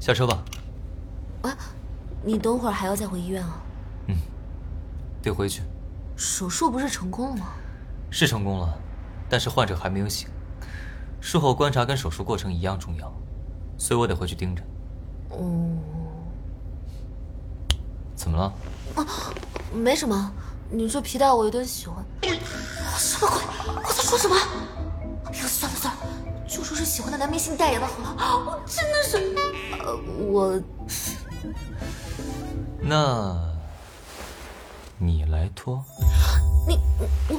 下车吧。啊，你等会儿还要再回医院啊？嗯，得回去。手术不是成功了吗？是成功了，但是患者还没有醒。术后观察跟手术过程一样重要，所以我得回去盯着。哦。怎么了？啊，没什么。你这皮带我有点喜欢。什么鬼？我在说什么？哎呀，算了算了，就说是喜欢的男明星代言的好了。我真的是，呃，我。那，你来脱。你我，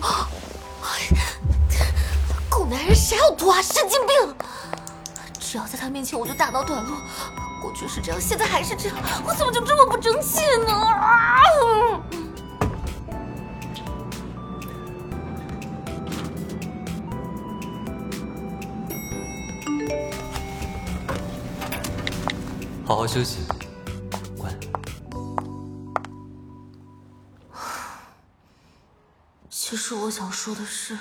狗男人谁要脱啊？神经病！只要在他面前我就大脑短路。过去是这样，现在还是这样，我怎么就这么不争气呢？啊！好好休息，乖。其实我想说的是，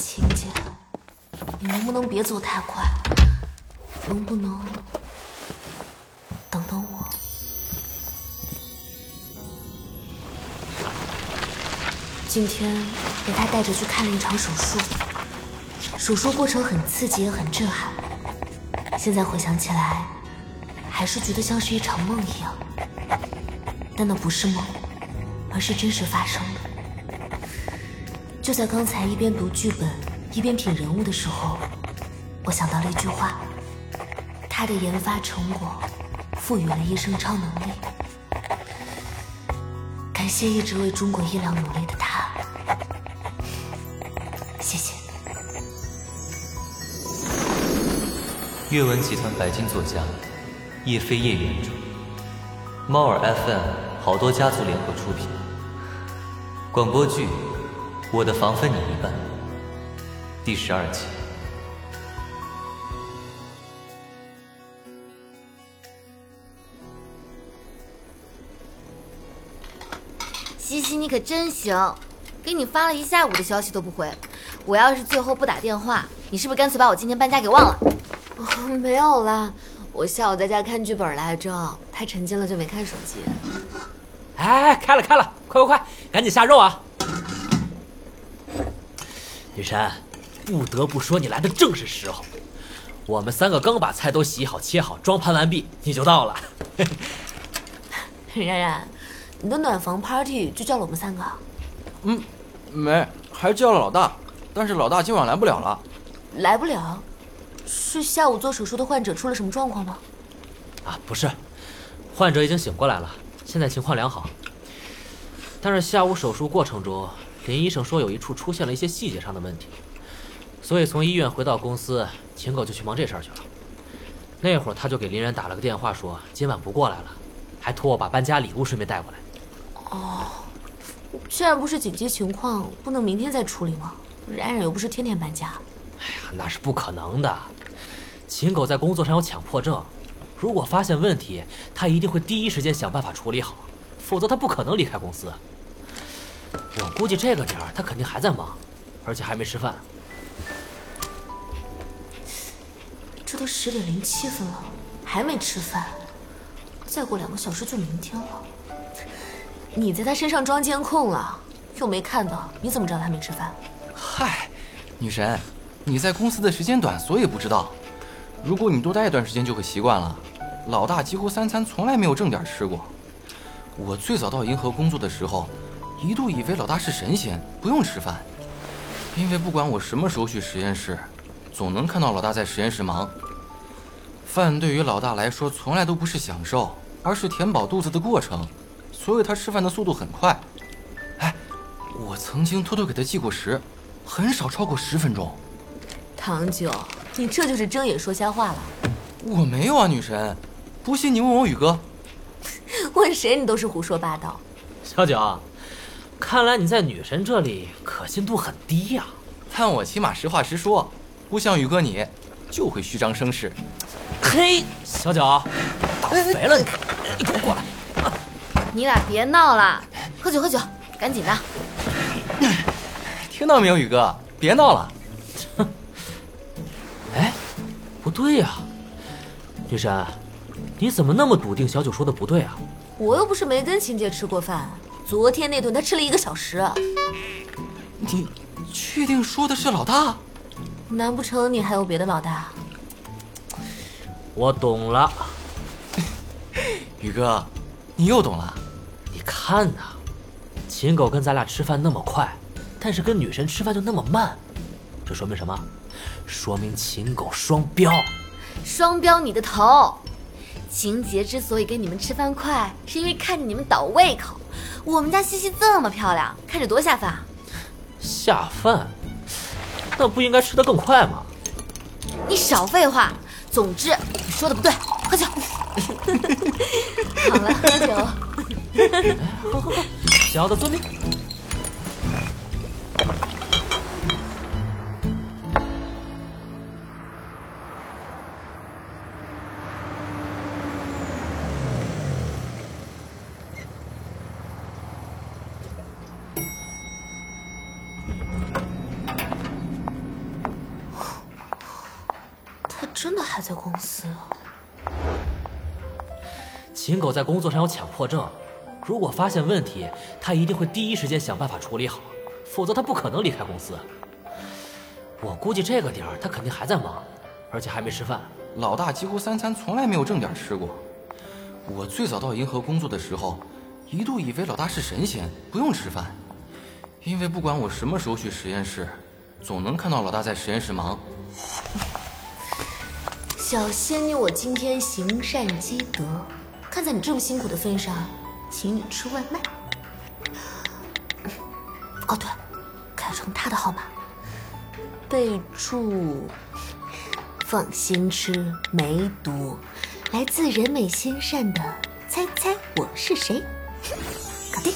秦姐，你能不能别走太快？能不能等等我？今天被他带着去看了一场手术，手术过程很刺激，也很震撼。现在回想起来，还是觉得像是一场梦一样，但那不是梦，而是真实发生的。就在刚才，一边读剧本一边品人物的时候，我想到了一句话：他的研发成果赋予了医生超能力。感谢一直为中国医疗努力的他，谢谢。阅文集团白金作家叶飞叶原著，猫耳 FM 好多家族联合出品。广播剧《我的房分你一半》第十二集。西西，你可真行，给你发了一下午的消息都不回。我要是最后不打电话，你是不是干脆把我今天搬家给忘了？没有啦，我下午在家看剧本来着，太沉浸了就没看手机。哎，开了开了，快快快，赶紧下肉啊！女神，不得不说你来的正是时候。我们三个刚把菜都洗好切好装盘完毕，你就到了。冉冉，你的暖房 party 就叫了我们三个？嗯，没，还叫了老大，但是老大今晚来不了了。来不了？是下午做手术的患者出了什么状况吗？啊，不是，患者已经醒过来了，现在情况良好。但是下午手术过程中，林医生说有一处出现了一些细节上的问题，所以从医院回到公司，秦狗就去忙这事儿去了。那会儿他就给林然打了个电话，说今晚不过来了，还托我把搬家礼物顺便带过来。哦，这然不是紧急情况，不能明天再处理吗？冉冉又不是天天搬家。哎呀，那是不可能的。秦狗在工作上有强迫症，如果发现问题，他一定会第一时间想办法处理好，否则他不可能离开公司。我估计这个点儿他肯定还在忙，而且还没吃饭。这都十点零七分了，还没吃饭，再过两个小时就明天了。你在他身上装监控了，又没看到，你怎么知道他没吃饭？嗨，女神，你在公司的时间短，所以不知道。如果你多待一段时间，就会习惯了。老大几乎三餐从来没有正点吃过。我最早到银河工作的时候，一度以为老大是神仙，不用吃饭，因为不管我什么时候去实验室，总能看到老大在实验室忙。饭对于老大来说，从来都不是享受，而是填饱肚子的过程，所以他吃饭的速度很快。哎，我曾经偷偷给他计过时，很少超过十分钟。唐九。你这就是睁眼说瞎话了。我没有啊，女神，不信你问我宇哥。问谁你都是胡说八道。小九，看来你在女神这里可信度很低呀。但我起码实话实说，不像宇哥你，就会虚张声势。嘿，小九，打肥了你，你给我过来。你俩别闹了，喝酒喝酒，赶紧的。听到没有，宇哥，别闹了。不对呀，女神，你怎么那么笃定小九说的不对啊？我又不是没跟秦姐吃过饭，昨天那顿她吃了一个小时。你确定说的是老大？难不成你还有别的老大？我懂了，宇哥，你又懂了。你看呐，秦狗跟咱俩吃饭那么快，但是跟女神吃饭就那么慢，这说明什么？说明秦狗双标。双标你的头！秦杰之所以跟你们吃饭快，是因为看着你们倒胃口。我们家西西这么漂亮，看着多下饭啊！下饭？那不应该吃得更快吗？你少废话。总之，你说的不对，喝酒。好了，喝酒。好好好，小的遵命。秦狗在工作上有强迫症，如果发现问题，他一定会第一时间想办法处理好，否则他不可能离开公司。我估计这个点儿他肯定还在忙，而且还没吃饭。老大几乎三餐从来没有正点吃过。我最早到银河工作的时候，一度以为老大是神仙，不用吃饭，因为不管我什么时候去实验室，总能看到老大在实验室忙。小仙女，我今天行善积德，看在你这么辛苦的份上，请你吃外卖。哦对，改成他的号码，备注：放心吃，没毒，来自人美心善的，猜猜我是谁？搞定。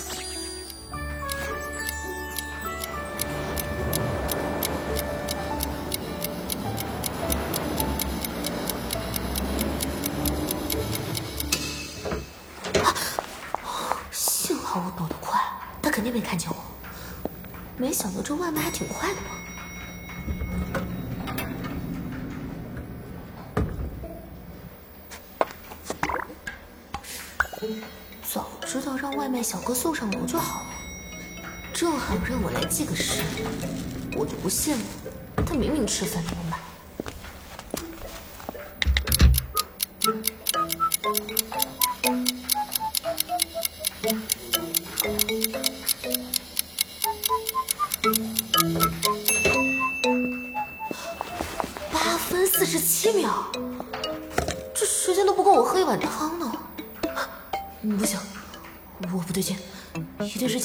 早知道让外卖小哥送上楼就好了，正好让我来记个时。我就不信了，他明明吃饭没有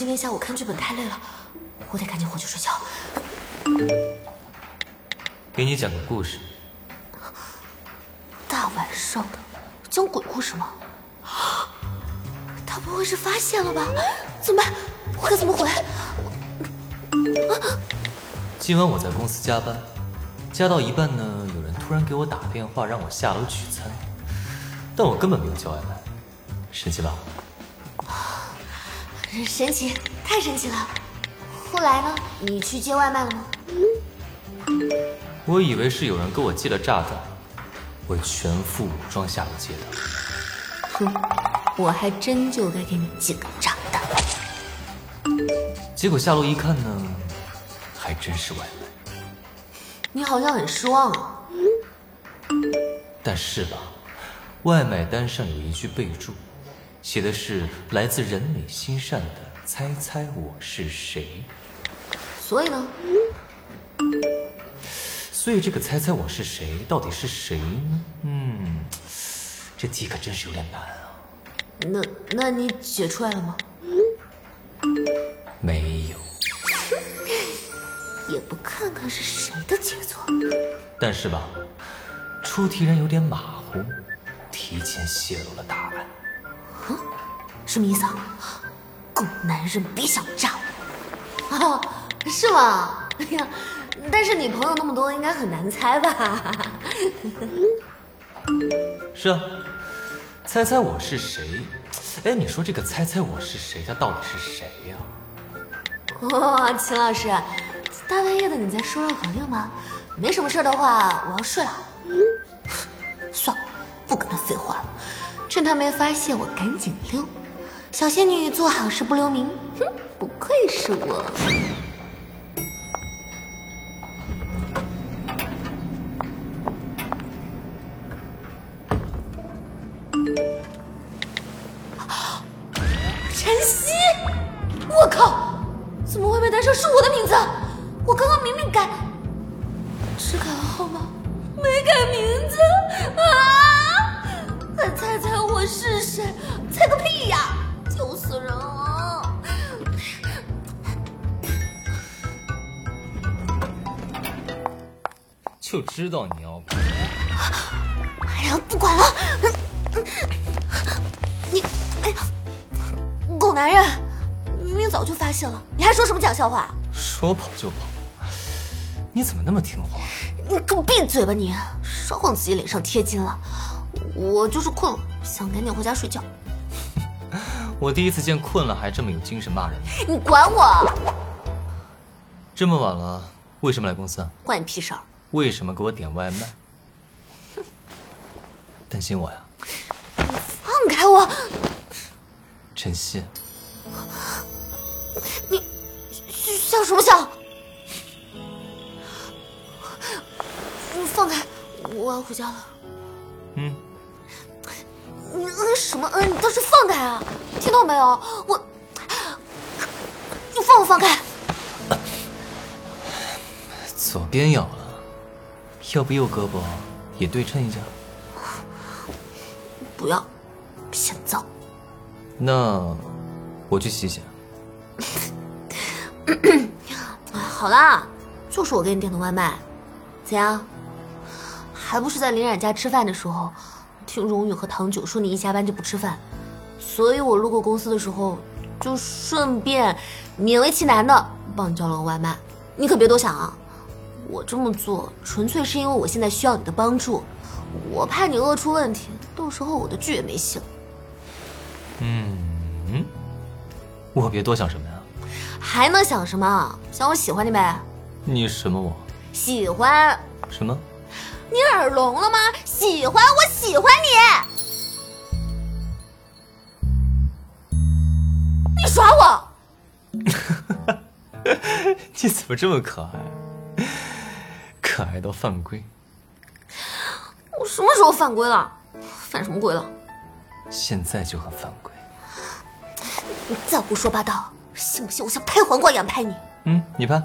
今天下午看剧本太累了，我得赶紧回去睡觉。给你讲个故事。大晚上的讲鬼故事吗？他不会是发现了吧？怎么办？我该怎么回？今晚我在公司加班，加到一半呢，有人突然给我打电话让我下楼取餐，但我根本没有叫外卖，神奇吧？神奇，太神奇了！后来呢？你去接外卖了吗？我以为是有人给我寄了炸弹，我全副武装下楼接的。哼，我还真就该给你寄个炸弹。结果下楼一看呢，还真是外卖。你好像很失望啊。但是吧，外卖单上有一句备注，写的是来自人美心善的“猜猜我是谁所以呢？”。所以这个“猜猜我是谁”到底是谁呢？嗯，这题可真是有点难啊。那那你解出来了吗？没有，也不看看是谁的杰作。但是吧，出题人有点马虎，提前泄露了答案。什么意思啊？狗男人别想炸我！啊，是吗？哎呀，但是你朋友那么多，应该很难猜吧？是啊，猜猜我是谁？哎，你说这个“猜猜我是谁”，他到底是谁呀、哇，秦老师，大半夜的你在说绕口令吗？没什么事的话，我要睡了。算了，不跟他废话了。趁他没发现，我赶紧溜。小仙女做好事不留名，哼，不愧是我。笑话？说跑就跑，你怎么那么听话？你给我闭嘴吧你！少往自己脸上贴金了。我就是困了，想赶紧回家睡觉。我第一次见困了还这么有精神骂人。你管我？这么晚了，为什么来公司啊？关你屁事儿！为什么给我点外卖？担心我呀？放开我！晨曦，你笑什么笑？你放开！我要回家了。嗯，你嗯什么嗯？你倒是放开啊！听到没有？我，你放不放开？左边咬了，要不右胳膊也对称一下？不要，嫌脏。那我去洗洗。好啦，就是我给你点的外卖，怎样？还不是在林冉家吃饭的时候，听荣宇和唐九说你一下班就不吃饭，所以我路过公司的时候，就顺便勉为其难的帮你叫了个外卖。你可别多想啊，我这么做纯粹是因为我现在需要你的帮助，我怕你饿出问题，到时候我的剧也没戏了。嗯，我别多想什么呀？还能想什么？想我喜欢你呗？你什么我？喜欢。什么？你耳聋了吗？喜欢，我喜欢你。你耍我？你怎么这么可爱？可爱到犯规。我什么时候犯规了？犯什么规了？现在就很犯规。你再胡说八道，信不信我像拍黄瓜一样拍你？嗯，你拍，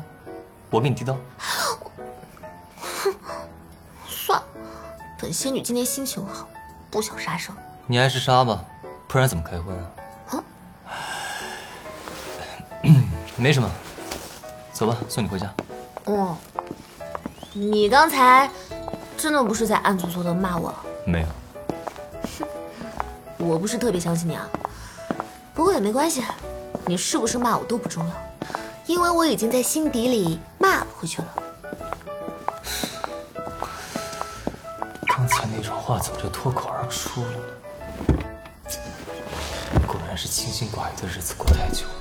我给你递刀。哼 算了，本仙女今天心情好，不想杀生。你还是杀吧，不然怎么开荤啊？啊？没什么，走吧，送你回家。哦，你刚才真的不是在暗搓搓的骂我？没有。我不是特别相信你啊，不过也没关系，你是不是骂我都不重要，因为我已经在心底里骂回去了。刚才那种话早就脱口而出了？果然是清心寡欲的日子过太久了。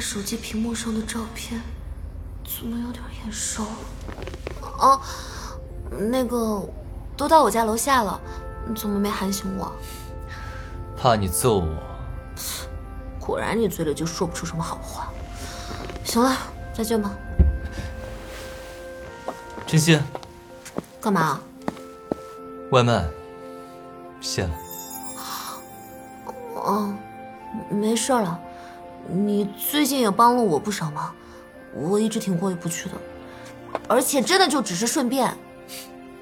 手机屏幕上的照片怎么有点眼熟？哦，那个都到我家楼下了，你怎么没喊醒我？怕你揍我。果然你嘴里就说不出什么好话。行了，再见吧。晨曦，干嘛？外卖，谢了。哦，没事了。你最近也帮了我不少忙我一直挺过意不去的而且真的就只是顺便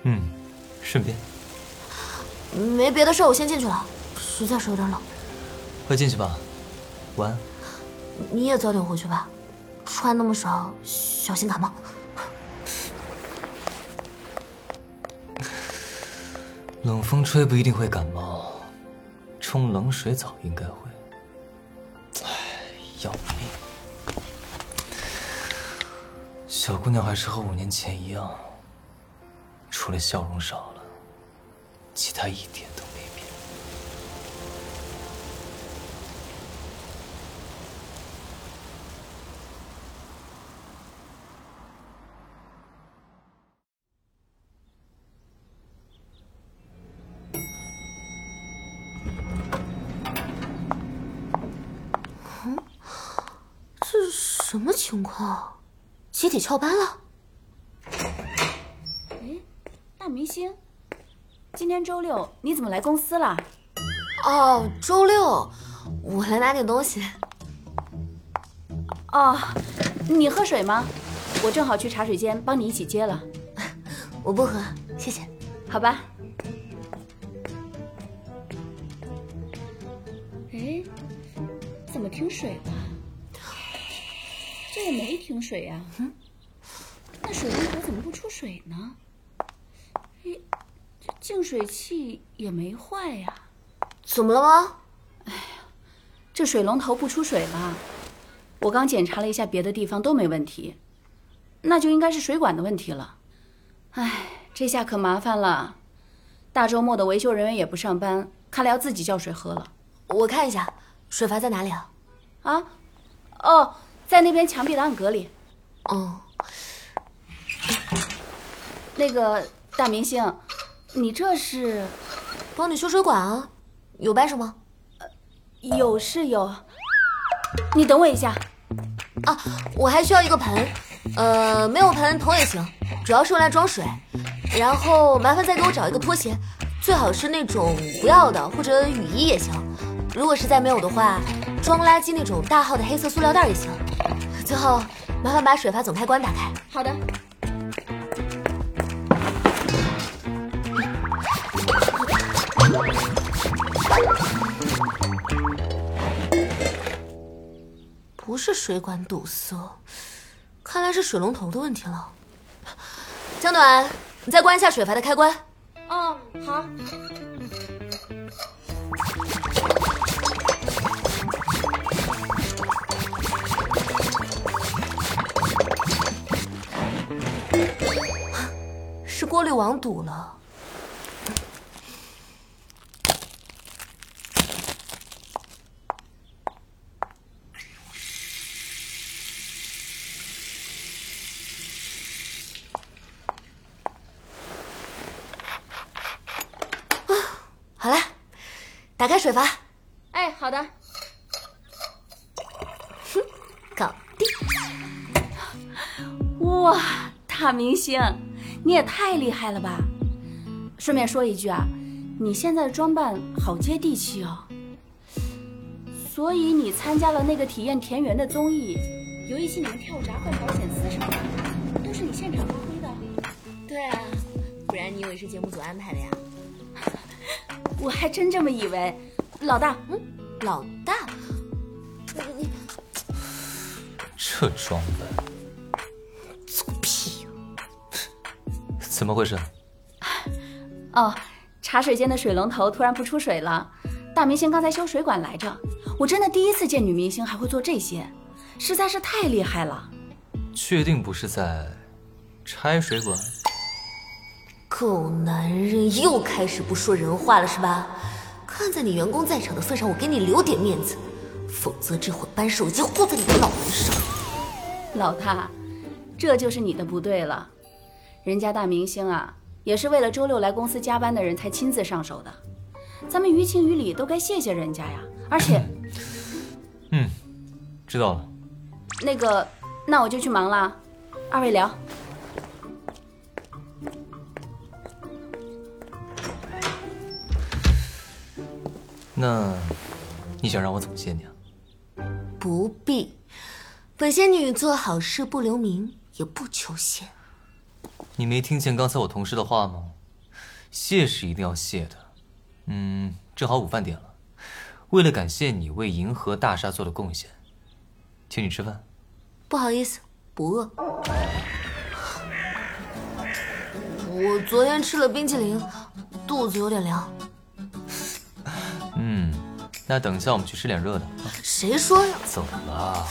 嗯顺便没别的事我先进去了实在是有点冷快进去吧晚安。你也早点回去吧穿那么少小心感冒。冷风吹不一定会感冒冲冷水澡应该会要命！小姑娘还是和五年前一样，除了笑容少了，其他一点都没变。这是什么情况？集体翘班了？哎大明星，今天周六你怎么来公司了？哦，周六，我来拿点东西。哦，你喝水吗？我正好去茶水间帮你一起接了，我不喝，谢谢。好吧？哎，怎么停水了？这也没停水呀、嗯，那水龙头怎么不出水呢？咦，这净水器也没坏呀、怎么了吗？哎呀这水龙头不出水了。我刚检查了一下别的地方都没问题，那就应该是水管的问题了。哎，这下可麻烦了。大周末的维修人员也不上班，看来要自己叫水喝了。我看一下，水阀在哪里啊？啊？哦，在那边墙壁的暗格里。哦，那个大明星，你这是帮你修水管啊？有办什么？有是有。你等我一下。啊，我还需要一个盆，呃，没有盆桶也行，主要是用来装水。然后麻烦再给我找一个拖鞋，最好是那种不要的，或者雨衣也行。如果实在没有的话，装垃圾那种大号的黑色塑料袋也行。最后麻烦把水阀总开关打开。好的。不是水管堵塞，看来是水龙头的问题了。江暖，你再关一下水阀的开关。哦，好。是过滤网堵了。好了，打开水阀。明星，你也太厉害了吧！顺便说一句啊，你现在的装扮好接地气哦。所以你参加了那个体验田园的综艺，有一期你们跳闸换保险丝什么的，都是你现场发挥的。对啊，不然你以为是节目组安排的呀？我还真这么以为。老大，嗯，老大，你你这装扮，怎么回事？哦，茶水间的水龙头突然不出水了。大明星刚才修水管来着，我真的第一次见女明星还会做这些，实在是太厉害了。确定不是在拆水管？狗男人又开始不说人话了是吧？看在你员工在场的份上，我给你留点面子，否则这会扳手机护在你的脑门上。老大，这就是你的不对了。人家大明星啊，也是为了周六来公司加班的人才亲自上手的，咱们于情于理都该谢谢人家呀。而且，嗯，知道了。那个，那我就去忙了，二位聊。那，你想让我怎么谢你啊？不必，本仙女做好事不留名，也不求谢。你没听见刚才我同事的话吗？谢是一定要谢的。嗯，正好午饭点了，为了感谢你为银河大厦做的贡献，请你吃饭。不好意思，不饿。我昨天吃了冰淇淋，肚子有点凉。嗯，那等一下我们去吃点热的。谁说呀？走了。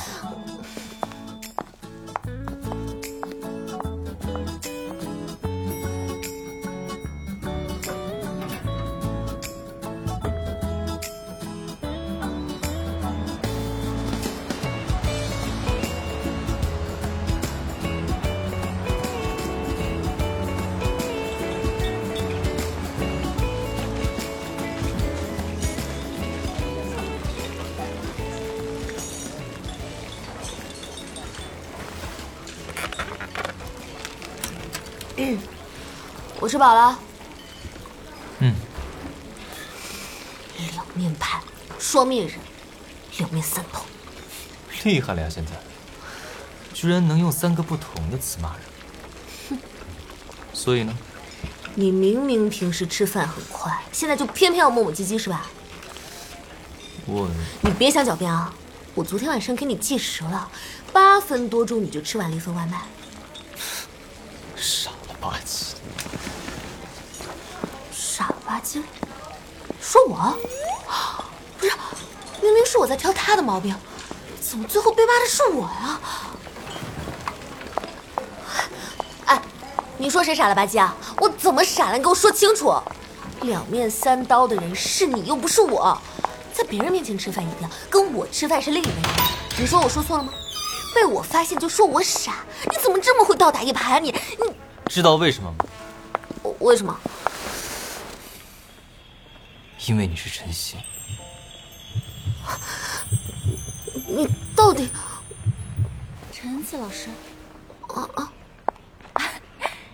我吃饱了。嗯，两面派，双面人，两面三头。厉害了呀！现在居然能用三个不同的词骂人。哼。所以呢？你明明平时吃饭很快，现在就偏偏要磨磨唧唧是吧？我……你别想狡辩啊！我昨天晚上给你计时了，八分多钟你就吃完了一份外卖。傻了吧唧！傻了吧唧！说我？不是，明明是我在挑他的毛病，怎么最后被骂的是我呀？哎，你说谁傻了吧唧啊？我怎么傻了？你给我说清楚！两面三刀的人是你，又不是我。在别人面前吃饭一样，跟我吃饭是另一回事。你说我说错了吗？被我发现就说我傻，你怎么这么会倒打一耙啊？你你知道为什么吗？为什么？因为你是陈曦。你到底？陈子老师，啊啊！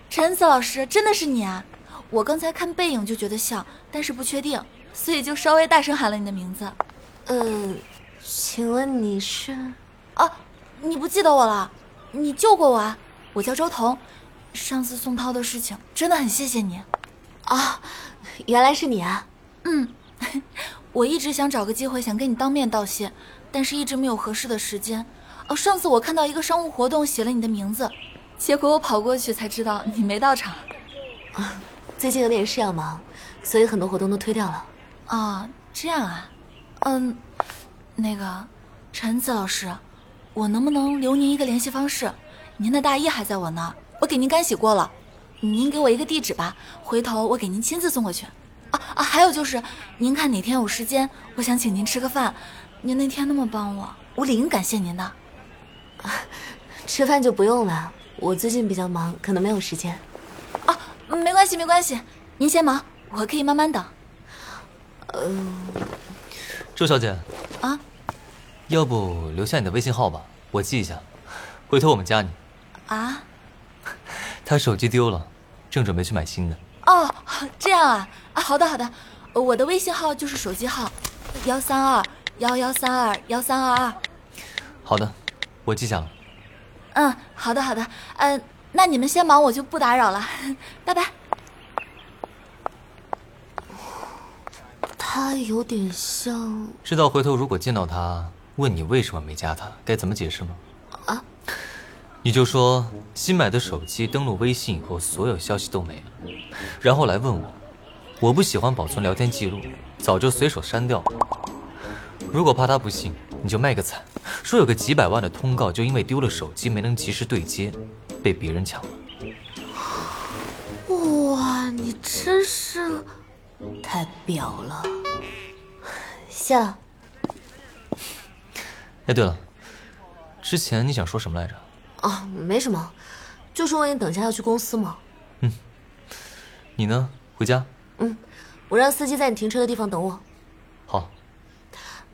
陈子老师，真的是你啊！我刚才看背影就觉得像，但是不确定。所以就稍微大声喊了你的名字，嗯，请问你是？啊，你不记得我了？你救过我啊！我叫周彤，上次宋涛的事情真的很谢谢你。啊，原来是你啊！嗯，我一直想找个机会想跟你当面道谢，但是一直没有合适的时间。哦，上次我看到一个商务活动写了你的名字，结果我跑过去才知道你没到场。啊，最近有点事要忙，所以很多活动都推掉了。啊，这样啊，嗯，那个陈子老师，我能不能留您一个联系方式？您的大衣还在我那儿，我给您干洗过了，您给我一个地址吧，回头我给您亲自送过去。啊啊，还有就是，您看哪天有时间，我想请您吃个饭。您那天那么帮我，我理应感谢您的。啊，吃饭就不用了，我最近比较忙，可能没有时间。啊，没关系没关系，您先忙，我可以慢慢等。嗯，周小姐，啊，要不留下你的微信号吧，我记一下，回头我们加你。啊？他手机丢了，正准备去买新的。哦，这样啊，啊，好的好的，我的微信号就是手机号，幺三二幺幺三二幺三二二。好的，我记下了。嗯，好的好的，嗯，那你们先忙，我就不打扰了，拜拜。他有点像，知道回头如果见到他问你为什么没加他，该怎么解释吗？啊，你就说新买的手机登录微信以后所有消息都没了，然后来问我，我不喜欢保存聊天记录，早就随手删掉了。如果怕他不信，你就卖个惨，说有个几百万的通告就因为丢了手机没能及时对接，被别人抢了。哇，你真是太婊了。谢了。哎，对了，之前你想说什么来着？哦，没什么，就是问你等下要去公司吗？嗯。你呢？回家？嗯，我让司机在你停车的地方等我。好。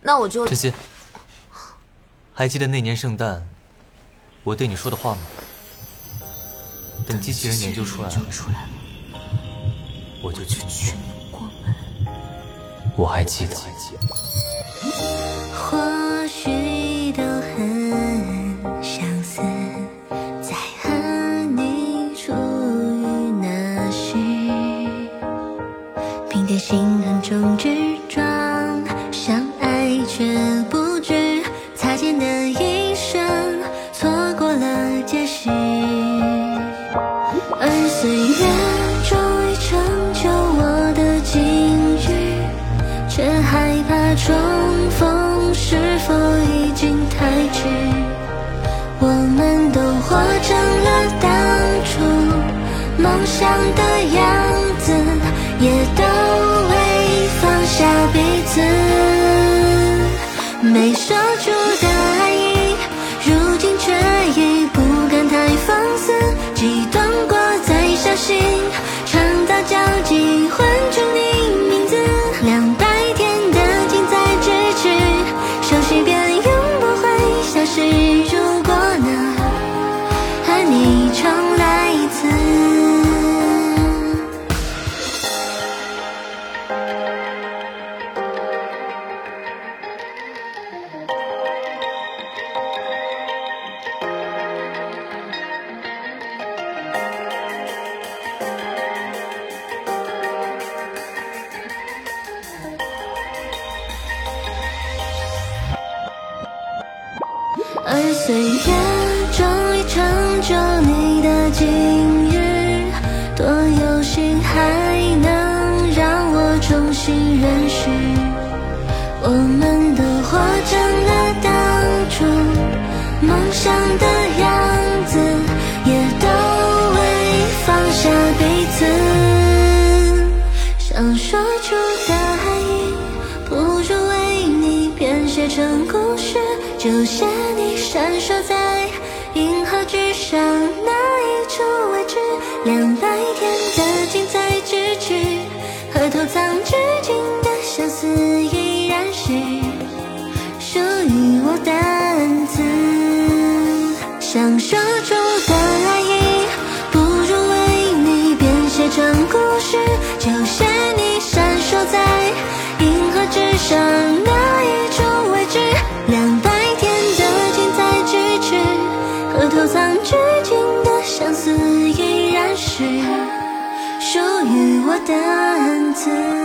那我就。晨曦，还记得那年圣诞我对你说的话吗？等机器人研究出来了，我就去取。我还记得。或许心狠中，执着，相爱却不知擦肩的一生，错过了结局。而岁月终于成就我的境遇，却害怕重逢是否已经太迟？我们都活成了当初梦想的样子，也。字没说出的爱意，如今却已不敢太放肆，激动过再小心，创造交集，幻。说出的爱意不如为你编写成故事就写你闪烁在银河之上那一处位置两败的恩赐